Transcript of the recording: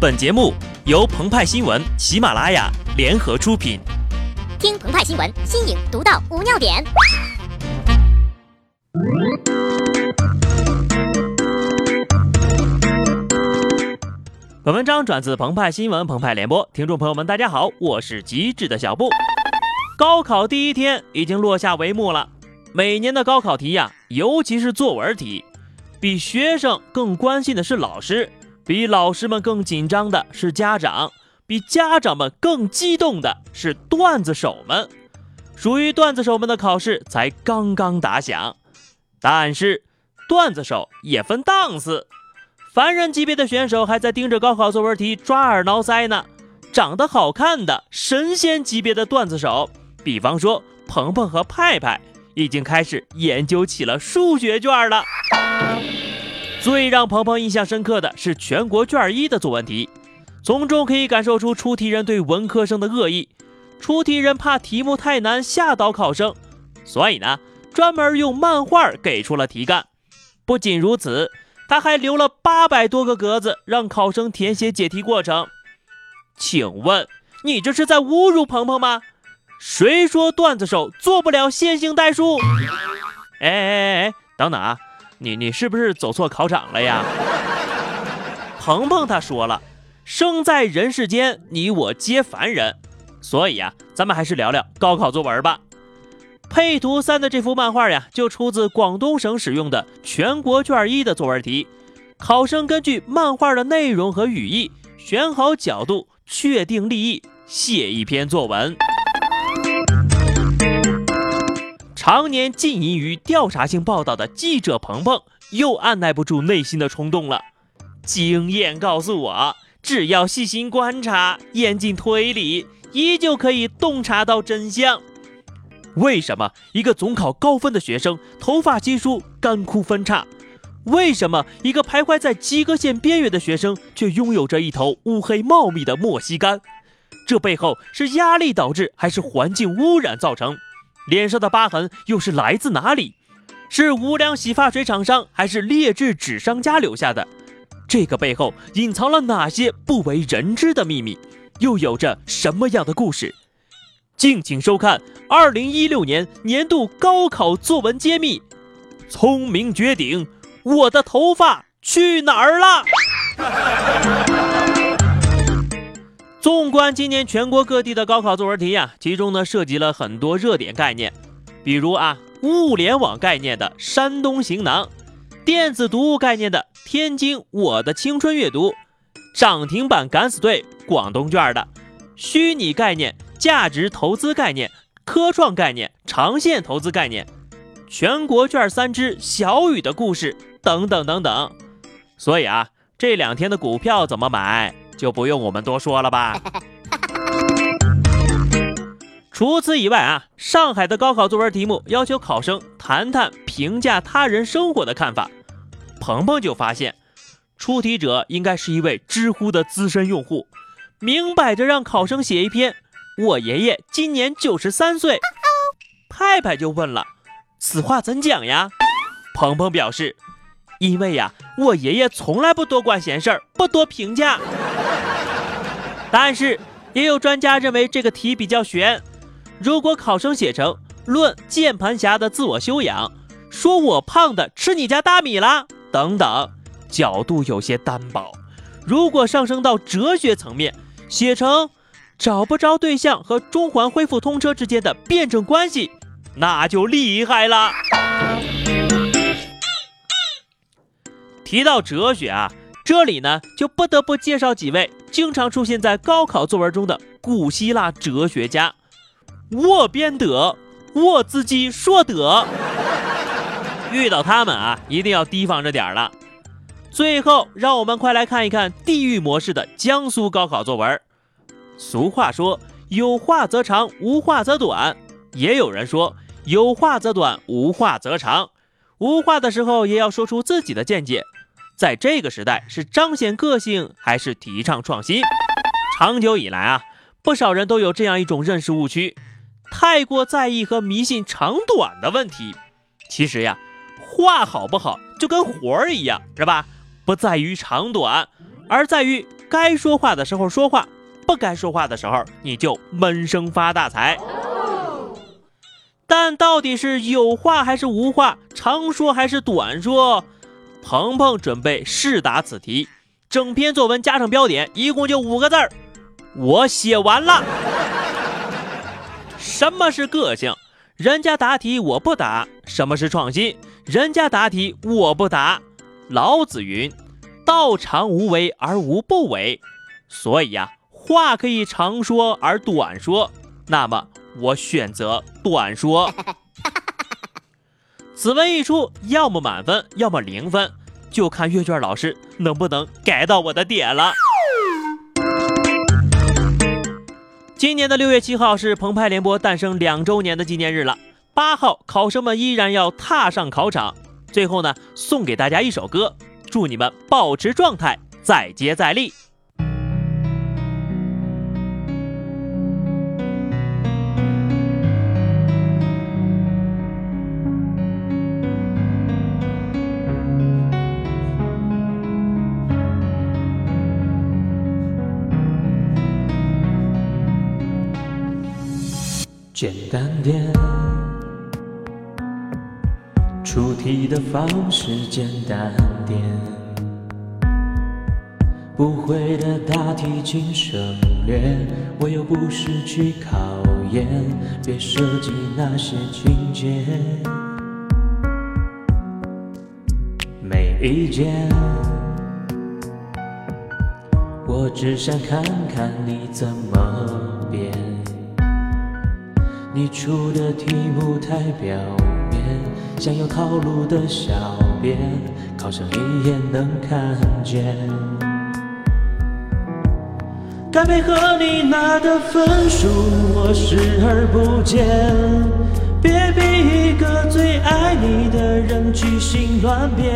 本节目由澎湃新闻、喜马拉雅联合出品。听澎湃新闻，新颖独到，无尿点。本文章转自澎湃新闻、澎湃联播，听众朋友们，大家好，我是机智的小布。高考第一天已经落下帷幕了，每年的高考题呀，尤其是作文题，比学生更关心的是老师。比老师们更紧张的是家长，比家长们更激动的是段子手们。属于段子手们的考试才刚刚打响，但是段子手也分档次，凡人级别的选手还在盯着高考作文题抓耳挠腮呢。长得好看的神仙级别的段子手，比方说鹏鹏和派派，已经开始研究起了数学卷了。最让鹏鹏印象深刻的是全国卷一的作文题，从中可以感受出出题人对文科生的恶意。出题人怕题目太难吓倒考生，所以呢，专门用漫画给出了题干。不仅如此，他还留了八百多个格子让考生填写解题过程。请问你这是在侮辱鹏鹏吗？谁说段子手做不了线性代数？哎哎哎哎，等等啊！你你是不是走错考场了呀？鹏鹏他说了，生在人世间，你我皆凡人，所以呀，咱们还是聊聊高考作文吧。配图三的这幅漫画呀，就出自广东省使用的全国卷一的作文题。考生根据漫画的内容和语义，选好角度，确定立意，写一篇作文。常年浸淫于调查性报道的记者鹏鹏，又按耐不住内心的冲动了。经验告诉我，只要细心观察、严谨推理，依旧可以洞察到真相。为什么一个总考高分的学生头发稀疏、干枯分叉？为什么一个徘徊在及格线边缘的学生却拥有着一头乌黑茂密的莫西干？这背后是压力导致，还是环境污染造成？脸上的疤痕又是来自哪里？是无良洗发水厂商，还是劣质纸商家留下的？这个背后隐藏了哪些不为人知的秘密？又有着什么样的故事？敬请收看二零一六年年度高考作文揭秘。聪明绝顶，我的头发去哪儿了？纵观今年全国各地的高考作文题呀，其中呢涉及了很多热点概念，比如啊物联网概念的山东行囊，电子读物概念的天津我的青春阅读，涨停板敢死队广东卷的，虚拟概念价值投资概念科创概念长线投资概念，全国卷三只小雨的故事等等等等。所以啊这两天的股票怎么买？就不用我们多说了吧。除此以外啊，上海的高考作文题目要求考生谈谈评价他人生活的看法。鹏鹏就发现，出题者应该是一位知乎的资深用户，明摆着让考生写一篇“我爷爷今年九十三岁”。派派就问了：“此话怎讲呀？”鹏鹏表示：“因为呀，我爷爷从来不多管闲事儿，不多评价。”但是也有专家认为这个题比较悬，如果考生写成“论键盘侠的自我修养”，说我胖的吃你家大米了等等，角度有些单薄。如果上升到哲学层面，写成“找不着对象和中环恢复通车之间的辩证关系”，那就厉害了。提到哲学啊。这里呢，就不得不介绍几位经常出现在高考作文中的古希腊哲学家。沃边德、沃兹基说德。遇到他们啊，一定要提防着点儿了。最后，让我们快来看一看地狱模式的江苏高考作文。俗话说，有话则长，无话则短。也有人说，有话则短，无话则长。无话的时候，也要说出自己的见解。在这个时代，是彰显个性还是提倡创新？长久以来啊，不少人都有这样一种认识误区，太过在意和迷信长短的问题。其实呀，画好不好就跟活儿一样，是吧？不在于长短，而在于该说话的时候说话，不该说话的时候你就闷声发大财。但到底是有话还是无话，长说还是短说？鹏鹏准备试答此题，整篇作文加上标点，一共就五个字儿。我写完了。什么是个性？人家答题我不答。什么是创新？人家答题我不答。老子云：“道常无为而无不为。”所以呀，话可以长说而短说。那么我选择短说。此文一出，要么满分，要么零分，就看阅卷老师能不能改到我的点了。今年的六月七号是澎湃联播诞生两周年的纪念日了。八号，考生们依然要踏上考场。最后呢，送给大家一首歌，祝你们保持状态，再接再厉。简单点，出题的方式简单点，不会的大题请省略，我又不是去考验，别设计那些情节。没意见，我只想看看你怎么变。出的题目太表面，像有套路的小编，考生一眼能看见。该配合你拿的分数，我视而不见。别逼一个最爱你的人去心乱变。